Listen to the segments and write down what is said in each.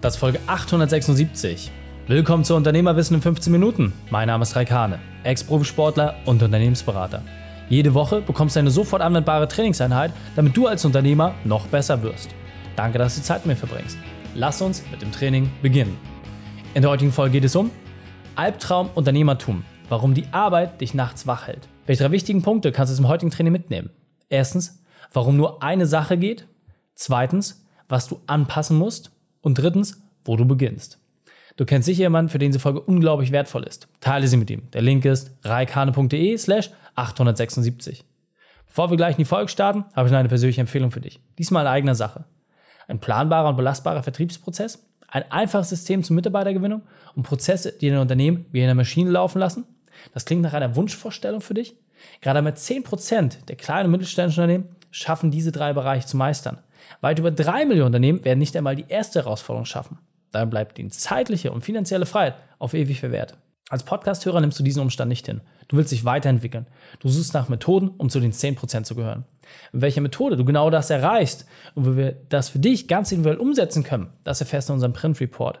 Das ist Folge 876. Willkommen zu Unternehmerwissen in 15 Minuten. Mein Name ist Raikane, Ex-Profisportler und Unternehmensberater. Jede Woche bekommst du eine sofort anwendbare Trainingseinheit, damit du als Unternehmer noch besser wirst. Danke, dass du Zeit mit mir verbringst. Lass uns mit dem Training beginnen. In der heutigen Folge geht es um Albtraum Unternehmertum, warum die Arbeit dich nachts wach hält. Welche drei wichtigen Punkte kannst du im heutigen Training mitnehmen? Erstens, warum nur eine Sache geht. Zweitens, was du anpassen musst. Und drittens, wo du beginnst. Du kennst sicher jemanden, für den diese Folge unglaublich wertvoll ist. Teile sie mit ihm. Der Link ist reikane.de slash 876. Bevor wir gleich in die Folge starten, habe ich noch eine persönliche Empfehlung für dich. Diesmal in eigener Sache. Ein planbarer und belastbarer Vertriebsprozess, ein einfaches System zur Mitarbeitergewinnung und Prozesse, die dein Unternehmen wie in einer Maschine laufen lassen. Das klingt nach einer Wunschvorstellung für dich. Gerade mit 10% der kleinen und mittelständischen Unternehmen schaffen diese drei Bereiche zu meistern. Weit über drei Millionen Unternehmen werden nicht einmal die erste Herausforderung schaffen. Dann bleibt ihnen zeitliche und finanzielle Freiheit auf ewig verwehrt. Als Podcasthörer nimmst du diesen Umstand nicht hin. Du willst dich weiterentwickeln. Du suchst nach Methoden, um zu den 10% zu gehören. In welcher Methode du genau das erreichst und wie wir das für dich ganz individuell umsetzen können, das erfährst du in unserem Print Report.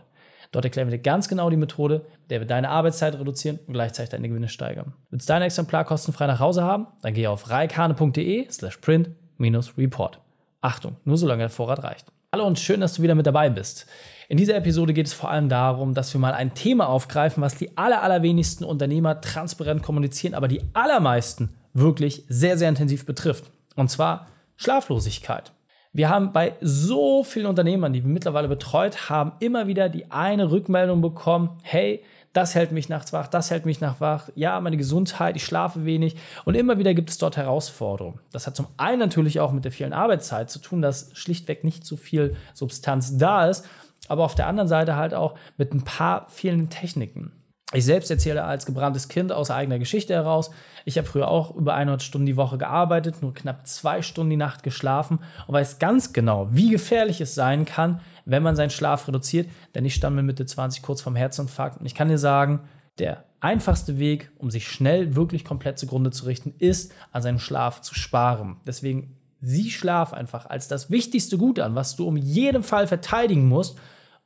Dort erklären wir dir ganz genau die Methode, mit der wir deine Arbeitszeit reduzieren und gleichzeitig deine Gewinne steigern. Willst du dein Exemplar kostenfrei nach Hause haben? Dann geh auf reikane.de slash print-report. Achtung, nur solange der Vorrat reicht. Hallo und schön, dass du wieder mit dabei bist. In dieser Episode geht es vor allem darum, dass wir mal ein Thema aufgreifen, was die aller, allerwenigsten Unternehmer transparent kommunizieren, aber die allermeisten wirklich sehr, sehr intensiv betrifft. Und zwar Schlaflosigkeit. Wir haben bei so vielen Unternehmern, die wir mittlerweile betreut haben, immer wieder die eine Rückmeldung bekommen, hey, das hält mich nachts wach, das hält mich nachts wach, ja, meine Gesundheit, ich schlafe wenig und immer wieder gibt es dort Herausforderungen. Das hat zum einen natürlich auch mit der vielen Arbeitszeit zu tun, dass schlichtweg nicht so viel Substanz da ist, aber auf der anderen Seite halt auch mit ein paar vielen Techniken. Ich selbst erzähle als gebranntes Kind aus eigener Geschichte heraus. Ich habe früher auch über 100 Stunden die Woche gearbeitet, nur knapp zwei Stunden die Nacht geschlafen und weiß ganz genau, wie gefährlich es sein kann, wenn man seinen Schlaf reduziert. Denn ich stand mit Mitte 20 kurz vorm Herzinfarkt und ich kann dir sagen, der einfachste Weg, um sich schnell wirklich komplett zugrunde zu richten, ist, an seinem Schlaf zu sparen. Deswegen sieh Schlaf einfach als das wichtigste Gut an, was du um jeden Fall verteidigen musst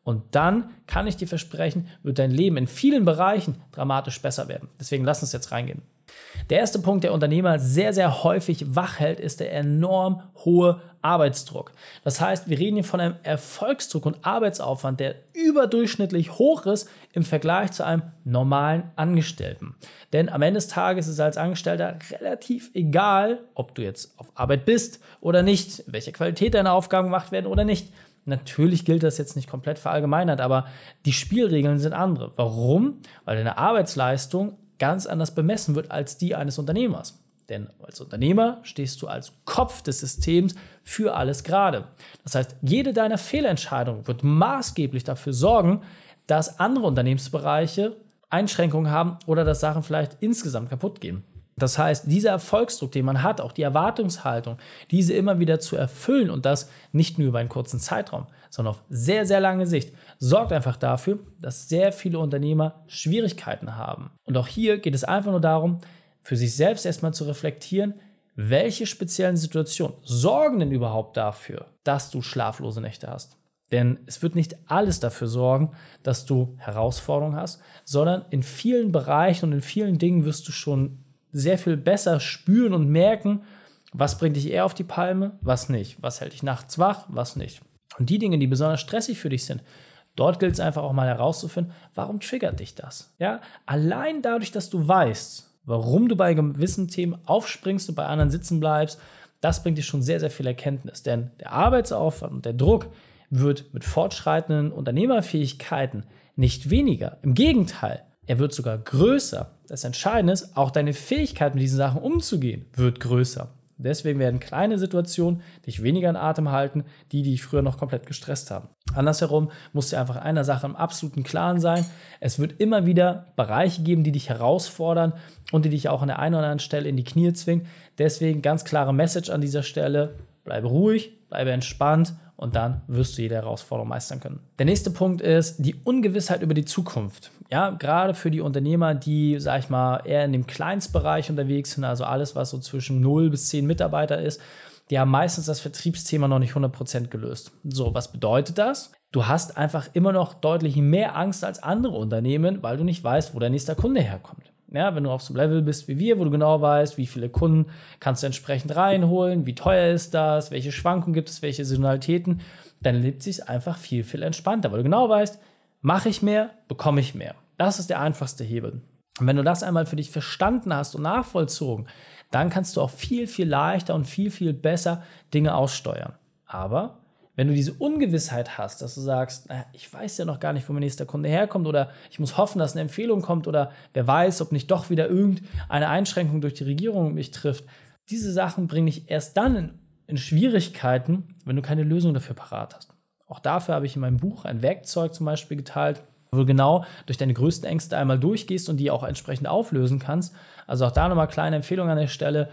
und dann kann ich dir versprechen, wird dein Leben in vielen Bereichen dramatisch besser werden. Deswegen lass uns jetzt reingehen. Der erste Punkt, der Unternehmer sehr, sehr häufig wach hält, ist der enorm hohe Arbeitsdruck. Das heißt, wir reden hier von einem Erfolgsdruck und Arbeitsaufwand, der überdurchschnittlich hoch ist im Vergleich zu einem normalen Angestellten. Denn am Ende des Tages ist es als Angestellter relativ egal, ob du jetzt auf Arbeit bist oder nicht, welche Qualität deine Aufgaben gemacht werden oder nicht. Natürlich gilt das jetzt nicht komplett verallgemeinert, aber die Spielregeln sind andere. Warum? Weil deine Arbeitsleistung ganz anders bemessen wird als die eines Unternehmers. Denn als Unternehmer stehst du als Kopf des Systems für alles gerade. Das heißt, jede deiner Fehlentscheidungen wird maßgeblich dafür sorgen, dass andere Unternehmensbereiche Einschränkungen haben oder dass Sachen vielleicht insgesamt kaputt gehen. Das heißt, dieser Erfolgsdruck, den man hat, auch die Erwartungshaltung, diese immer wieder zu erfüllen und das nicht nur über einen kurzen Zeitraum, sondern auf sehr, sehr lange Sicht, sorgt einfach dafür, dass sehr viele Unternehmer Schwierigkeiten haben. Und auch hier geht es einfach nur darum, für sich selbst erstmal zu reflektieren, welche speziellen Situationen sorgen denn überhaupt dafür, dass du schlaflose Nächte hast. Denn es wird nicht alles dafür sorgen, dass du Herausforderungen hast, sondern in vielen Bereichen und in vielen Dingen wirst du schon sehr viel besser spüren und merken, was bringt dich eher auf die Palme, was nicht. Was hält dich nachts wach, was nicht. Und die Dinge, die besonders stressig für dich sind, dort gilt es einfach auch mal herauszufinden, warum triggert dich das? Ja, allein dadurch, dass du weißt, warum du bei gewissen Themen aufspringst und bei anderen sitzen bleibst, das bringt dir schon sehr, sehr viel Erkenntnis. Denn der Arbeitsaufwand und der Druck wird mit fortschreitenden Unternehmerfähigkeiten nicht weniger. Im Gegenteil, er wird sogar größer. Das Entscheidende ist, auch deine Fähigkeit, mit diesen Sachen umzugehen, wird größer. Deswegen werden kleine Situationen dich weniger in Atem halten, die, die dich früher noch komplett gestresst haben. Andersherum musst du einfach einer Sache im absoluten Klaren sein. Es wird immer wieder Bereiche geben, die dich herausfordern und die dich auch an der einen oder anderen Stelle in die Knie zwingen. Deswegen ganz klare Message an dieser Stelle. Bleibe ruhig, bleibe entspannt und dann wirst du jede Herausforderung meistern können. Der nächste Punkt ist die Ungewissheit über die Zukunft. Ja, gerade für die Unternehmer, die, sag ich mal, eher in dem Kleinstbereich unterwegs sind, also alles, was so zwischen 0 bis 10 Mitarbeiter ist, die haben meistens das Vertriebsthema noch nicht 100% gelöst. So, was bedeutet das? Du hast einfach immer noch deutlich mehr Angst als andere Unternehmen, weil du nicht weißt, wo dein nächster Kunde herkommt. Ja, wenn du auf so einem Level bist wie wir, wo du genau weißt, wie viele Kunden kannst du entsprechend reinholen, wie teuer ist das, welche Schwankungen gibt es, welche Saisonalitäten, dann lebt sich einfach viel, viel entspannter, weil du genau weißt, mache ich mehr, bekomme ich mehr. Das ist der einfachste Hebel. Und wenn du das einmal für dich verstanden hast und nachvollzogen, dann kannst du auch viel, viel leichter und viel, viel besser Dinge aussteuern. Aber wenn du diese Ungewissheit hast, dass du sagst, naja, ich weiß ja noch gar nicht, wo mein nächster Kunde herkommt oder ich muss hoffen, dass eine Empfehlung kommt oder wer weiß, ob nicht doch wieder irgendeine Einschränkung durch die Regierung mich trifft. Diese Sachen bringen dich erst dann in, in Schwierigkeiten, wenn du keine Lösung dafür parat hast. Auch dafür habe ich in meinem Buch ein Werkzeug zum Beispiel geteilt, wo du genau durch deine größten Ängste einmal durchgehst und die auch entsprechend auflösen kannst. Also auch da nochmal kleine Empfehlung an der Stelle.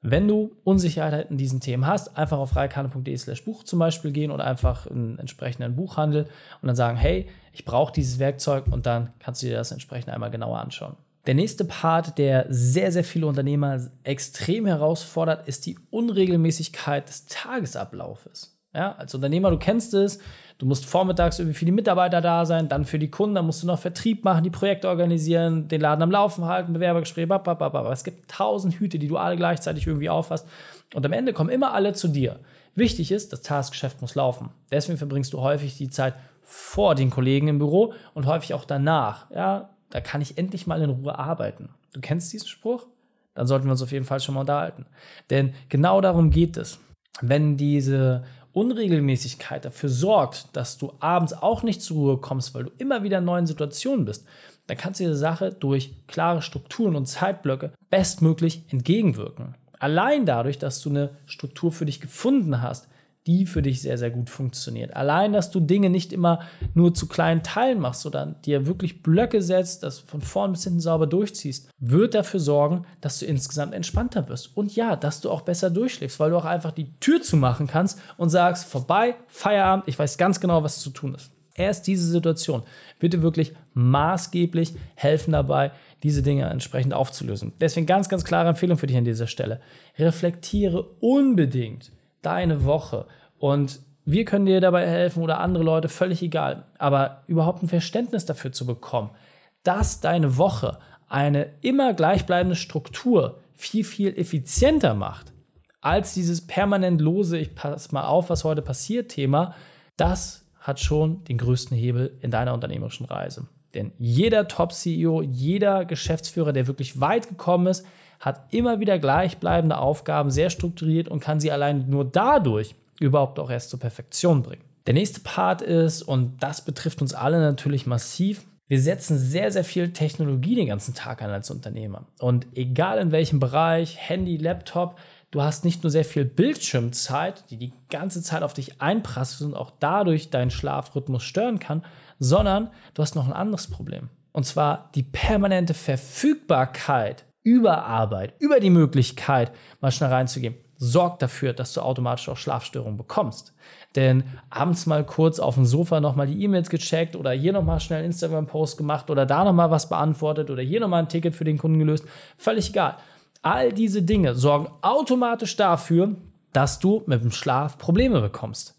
Wenn du Unsicherheit in diesen Themen hast, einfach auf reikane.de slash Buch zum Beispiel gehen oder einfach in einen entsprechenden Buchhandel und dann sagen, hey, ich brauche dieses Werkzeug und dann kannst du dir das entsprechend einmal genauer anschauen. Der nächste Part, der sehr, sehr viele Unternehmer extrem herausfordert, ist die Unregelmäßigkeit des Tagesablaufes. Ja, als Unternehmer, du kennst es, du musst vormittags irgendwie für die Mitarbeiter da sein, dann für die Kunden, dann musst du noch Vertrieb machen, die Projekte organisieren, den Laden am Laufen halten, Bewerbergespräche, babababa. Es gibt tausend Hüte, die du alle gleichzeitig irgendwie aufhast. Und am Ende kommen immer alle zu dir. Wichtig ist, das Taskgeschäft muss laufen. Deswegen verbringst du häufig die Zeit vor den Kollegen im Büro und häufig auch danach. Ja, da kann ich endlich mal in Ruhe arbeiten. Du kennst diesen Spruch? Dann sollten wir uns auf jeden Fall schon mal unterhalten. Denn genau darum geht es. Wenn diese Unregelmäßigkeit dafür sorgt, dass du abends auch nicht zur Ruhe kommst, weil du immer wieder in neuen Situationen bist, dann kannst du dieser Sache durch klare Strukturen und Zeitblöcke bestmöglich entgegenwirken. Allein dadurch, dass du eine Struktur für dich gefunden hast, die für dich sehr, sehr gut funktioniert. Allein, dass du Dinge nicht immer nur zu kleinen Teilen machst, sondern dir wirklich Blöcke setzt, das von vorn bis hinten sauber durchziehst, wird dafür sorgen, dass du insgesamt entspannter wirst. Und ja, dass du auch besser durchschläfst, weil du auch einfach die Tür zumachen kannst und sagst, vorbei, Feierabend, ich weiß ganz genau, was zu tun ist. Erst diese Situation wird dir wirklich maßgeblich helfen dabei, diese Dinge entsprechend aufzulösen. Deswegen ganz, ganz klare Empfehlung für dich an dieser Stelle. Reflektiere unbedingt deine Woche. Und wir können dir dabei helfen oder andere Leute, völlig egal. Aber überhaupt ein Verständnis dafür zu bekommen, dass deine Woche eine immer gleichbleibende Struktur viel, viel effizienter macht, als dieses permanent lose, ich passe mal auf, was heute passiert, Thema, das hat schon den größten Hebel in deiner unternehmerischen Reise. Denn jeder Top-CEO, jeder Geschäftsführer, der wirklich weit gekommen ist, hat immer wieder gleichbleibende Aufgaben, sehr strukturiert und kann sie allein nur dadurch überhaupt auch erst zur Perfektion bringen. Der nächste Part ist, und das betrifft uns alle natürlich massiv, wir setzen sehr, sehr viel Technologie den ganzen Tag an als Unternehmer. Und egal in welchem Bereich, Handy, Laptop, du hast nicht nur sehr viel Bildschirmzeit, die die ganze Zeit auf dich einprasselt und auch dadurch deinen Schlafrhythmus stören kann, sondern du hast noch ein anderes Problem. Und zwar die permanente Verfügbarkeit über Arbeit, über die Möglichkeit, mal schnell reinzugehen, sorgt dafür, dass du automatisch auch Schlafstörungen bekommst. Denn abends mal kurz auf dem Sofa nochmal die E-Mails gecheckt oder hier nochmal schnell Instagram-Post gemacht oder da nochmal was beantwortet oder hier nochmal ein Ticket für den Kunden gelöst, völlig egal. All diese Dinge sorgen automatisch dafür, dass du mit dem Schlaf Probleme bekommst.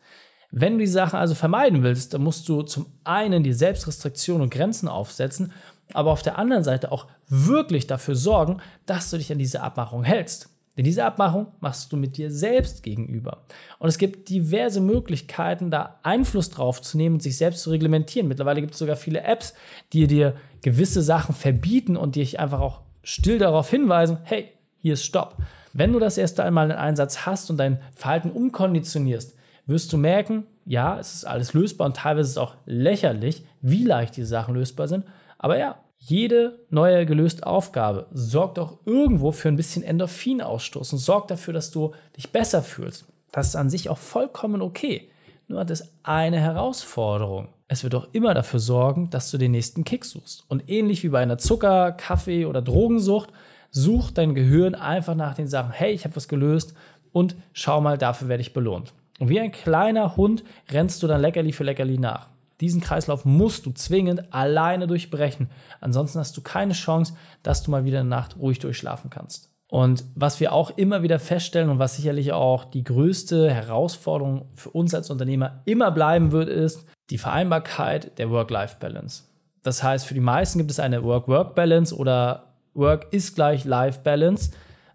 Wenn du die Sachen also vermeiden willst, dann musst du zum einen die Selbstrestriktion und Grenzen aufsetzen aber auf der anderen Seite auch wirklich dafür sorgen, dass du dich an diese Abmachung hältst. Denn diese Abmachung machst du mit dir selbst gegenüber. Und es gibt diverse Möglichkeiten, da Einfluss drauf zu nehmen und sich selbst zu reglementieren. Mittlerweile gibt es sogar viele Apps, die dir gewisse Sachen verbieten und dich einfach auch still darauf hinweisen, hey, hier ist Stopp. Wenn du das erste einmal in Einsatz hast und dein Verhalten umkonditionierst, wirst du merken, ja, es ist alles lösbar und teilweise ist es auch lächerlich, wie leicht diese Sachen lösbar sind. Aber ja, jede neue gelöste Aufgabe sorgt auch irgendwo für ein bisschen Endorphinausstoß und sorgt dafür, dass du dich besser fühlst. Das ist an sich auch vollkommen okay. Nur hat es eine Herausforderung. Es wird auch immer dafür sorgen, dass du den nächsten Kick suchst. Und ähnlich wie bei einer Zucker-, Kaffee- oder Drogensucht, sucht dein Gehirn einfach nach den Sachen, hey, ich habe was gelöst und schau mal, dafür werde ich belohnt. Und wie ein kleiner Hund rennst du dann Leckerli für Leckerli nach. Diesen Kreislauf musst du zwingend alleine durchbrechen. Ansonsten hast du keine Chance, dass du mal wieder eine Nacht ruhig durchschlafen kannst. Und was wir auch immer wieder feststellen und was sicherlich auch die größte Herausforderung für uns als Unternehmer immer bleiben wird, ist die Vereinbarkeit der Work-Life-Balance. Das heißt, für die meisten gibt es eine Work-Work-Balance oder Work ist gleich Life-Balance.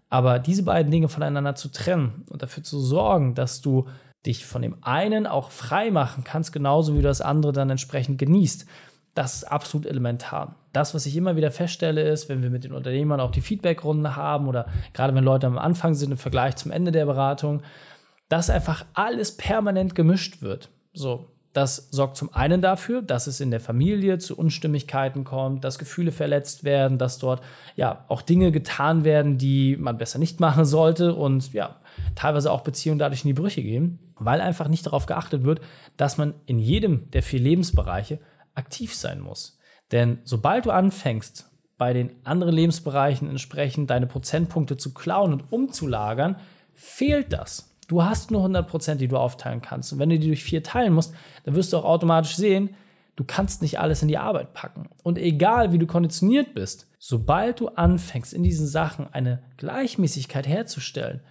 Aber diese beiden Dinge voneinander zu trennen und dafür zu sorgen, dass du dich von dem einen auch frei machen kannst, genauso wie du das andere dann entsprechend genießt, das ist absolut elementar. Das, was ich immer wieder feststelle, ist, wenn wir mit den Unternehmern auch die Feedbackrunden haben oder gerade wenn Leute am Anfang sind im Vergleich zum Ende der Beratung, dass einfach alles permanent gemischt wird. So, das sorgt zum einen dafür, dass es in der Familie zu Unstimmigkeiten kommt, dass Gefühle verletzt werden, dass dort ja auch Dinge getan werden, die man besser nicht machen sollte und ja, teilweise auch Beziehungen dadurch in die Brüche gehen, weil einfach nicht darauf geachtet wird, dass man in jedem der vier Lebensbereiche aktiv sein muss. Denn sobald du anfängst, bei den anderen Lebensbereichen entsprechend deine Prozentpunkte zu klauen und umzulagern, fehlt das. Du hast nur 100%, die du aufteilen kannst. Und wenn du die durch vier teilen musst, dann wirst du auch automatisch sehen, du kannst nicht alles in die Arbeit packen. Und egal, wie du konditioniert bist, sobald du anfängst, in diesen Sachen eine Gleichmäßigkeit herzustellen,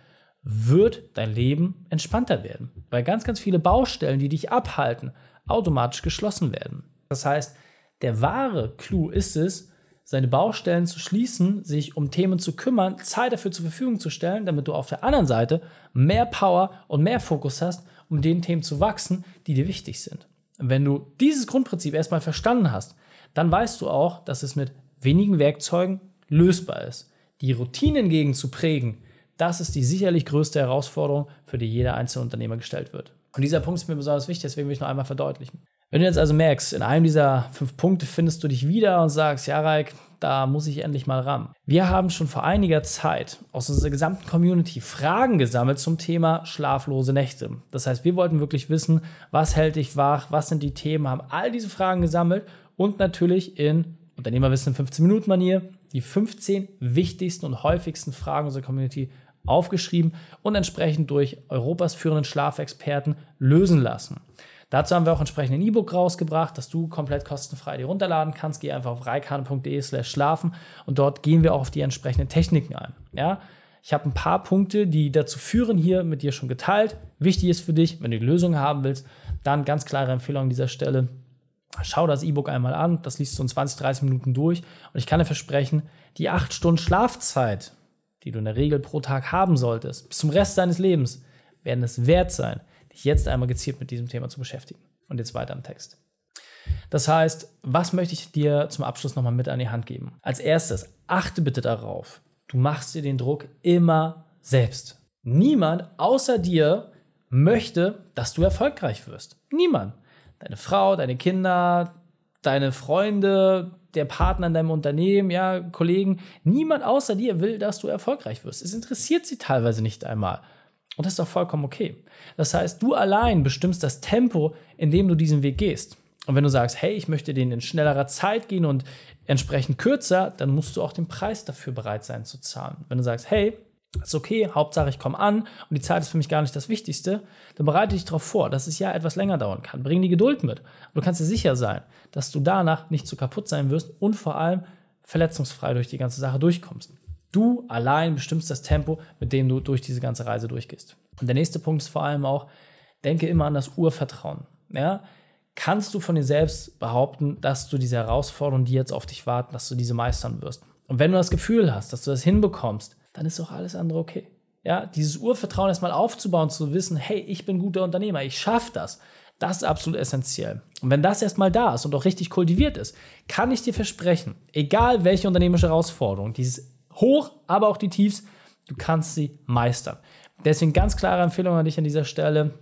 wird dein Leben entspannter werden. Weil ganz, ganz viele Baustellen, die dich abhalten, automatisch geschlossen werden. Das heißt, der wahre Clou ist es, seine Baustellen zu schließen, sich um Themen zu kümmern, Zeit dafür zur Verfügung zu stellen, damit du auf der anderen Seite mehr Power und mehr Fokus hast, um den Themen zu wachsen, die dir wichtig sind. Wenn du dieses Grundprinzip erstmal verstanden hast, dann weißt du auch, dass es mit wenigen Werkzeugen lösbar ist. Die Routinen gegen zu prägen, das ist die sicherlich größte Herausforderung, für die jeder einzelne Unternehmer gestellt wird. Und dieser Punkt ist mir besonders wichtig, deswegen will ich noch einmal verdeutlichen. Wenn du jetzt also merkst, in einem dieser fünf Punkte findest du dich wieder und sagst, ja, Raik, da muss ich endlich mal ran. Wir haben schon vor einiger Zeit aus unserer gesamten Community Fragen gesammelt zum Thema schlaflose Nächte. Das heißt, wir wollten wirklich wissen, was hält dich wach, was sind die Themen, haben all diese Fragen gesammelt und natürlich in Unternehmerwissen in 15 Minuten Manier die 15 wichtigsten und häufigsten Fragen unserer Community aufgeschrieben und entsprechend durch Europas führenden Schlafexperten lösen lassen. Dazu haben wir auch entsprechend ein E-Book rausgebracht, das du komplett kostenfrei dir runterladen kannst. Geh einfach auf reikane.de slash schlafen und dort gehen wir auch auf die entsprechenden Techniken ein. Ja? Ich habe ein paar Punkte, die dazu führen, hier mit dir schon geteilt. Wichtig ist für dich, wenn du die Lösung haben willst, dann ganz klare Empfehlung an dieser Stelle. Schau das E-Book einmal an, das liest du in 20, 30 Minuten durch und ich kann dir versprechen, die 8 Stunden Schlafzeit, die du in der Regel pro Tag haben solltest, bis zum Rest deines Lebens, werden es wert sein, dich jetzt einmal gezielt mit diesem Thema zu beschäftigen. Und jetzt weiter im Text. Das heißt, was möchte ich dir zum Abschluss nochmal mit an die Hand geben? Als erstes, achte bitte darauf, du machst dir den Druck immer selbst. Niemand außer dir möchte, dass du erfolgreich wirst. Niemand. Deine Frau, deine Kinder, deine Freunde, der Partner in deinem Unternehmen, ja, Kollegen, niemand außer dir will, dass du erfolgreich wirst. Es interessiert sie teilweise nicht einmal. Und das ist doch vollkommen okay. Das heißt, du allein bestimmst das Tempo, in dem du diesen Weg gehst. Und wenn du sagst, hey, ich möchte den in schnellerer Zeit gehen und entsprechend kürzer, dann musst du auch den Preis dafür bereit sein zu zahlen. Wenn du sagst, hey, ist okay, Hauptsache ich komme an und die Zeit ist für mich gar nicht das Wichtigste, dann bereite dich darauf vor, dass es ja etwas länger dauern kann. Bring die Geduld mit. Und du kannst dir sicher sein, dass du danach nicht zu kaputt sein wirst und vor allem verletzungsfrei durch die ganze Sache durchkommst. Du allein bestimmst das Tempo, mit dem du durch diese ganze Reise durchgehst. Und der nächste Punkt ist vor allem auch, denke immer an das Urvertrauen. Ja? Kannst du von dir selbst behaupten, dass du diese Herausforderungen, die jetzt auf dich warten, dass du diese meistern wirst? Und wenn du das Gefühl hast, dass du das hinbekommst, dann ist auch alles andere okay. Ja, dieses Urvertrauen erstmal aufzubauen, zu wissen, hey, ich bin guter Unternehmer, ich schaffe das. Das ist absolut essentiell. Und wenn das erstmal da ist und auch richtig kultiviert ist, kann ich dir versprechen, egal welche unternehmerische Herausforderung, dieses Hoch, aber auch die Tiefs, du kannst sie meistern. Deswegen ganz klare Empfehlung an dich an dieser Stelle.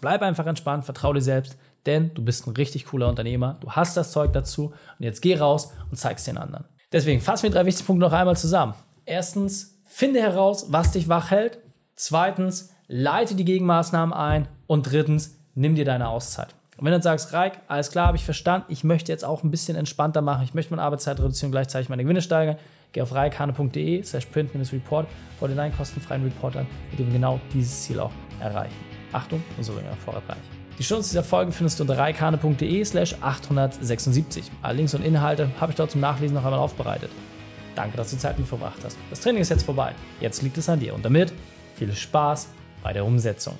Bleib einfach entspannt, vertraue dir selbst, denn du bist ein richtig cooler Unternehmer. Du hast das Zeug dazu und jetzt geh raus und zeig's den anderen. Deswegen fassen wir drei wichtige Punkte noch einmal zusammen. Erstens, finde heraus, was dich wach hält. Zweitens, leite die Gegenmaßnahmen ein. Und drittens, nimm dir deine Auszeit. Und wenn du dann sagst, Reik, alles klar, habe ich verstanden, ich möchte jetzt auch ein bisschen entspannter machen, ich möchte meine Arbeitszeit reduzieren gleichzeitig meine Gewinne steigern, Geh auf reikane.de slash print-report, vor den einen kostenfreien Report an, mit dem wir genau dieses Ziel auch erreichen. Achtung, und so länger erfolgreich. Die Shows dieser Folge findest du unter reikane.de slash 876. Alle Links und Inhalte habe ich dort zum Nachlesen noch einmal aufbereitet. Danke, dass du Zeit mit verbracht hast. Das Training ist jetzt vorbei. Jetzt liegt es an dir. Und damit viel Spaß bei der Umsetzung.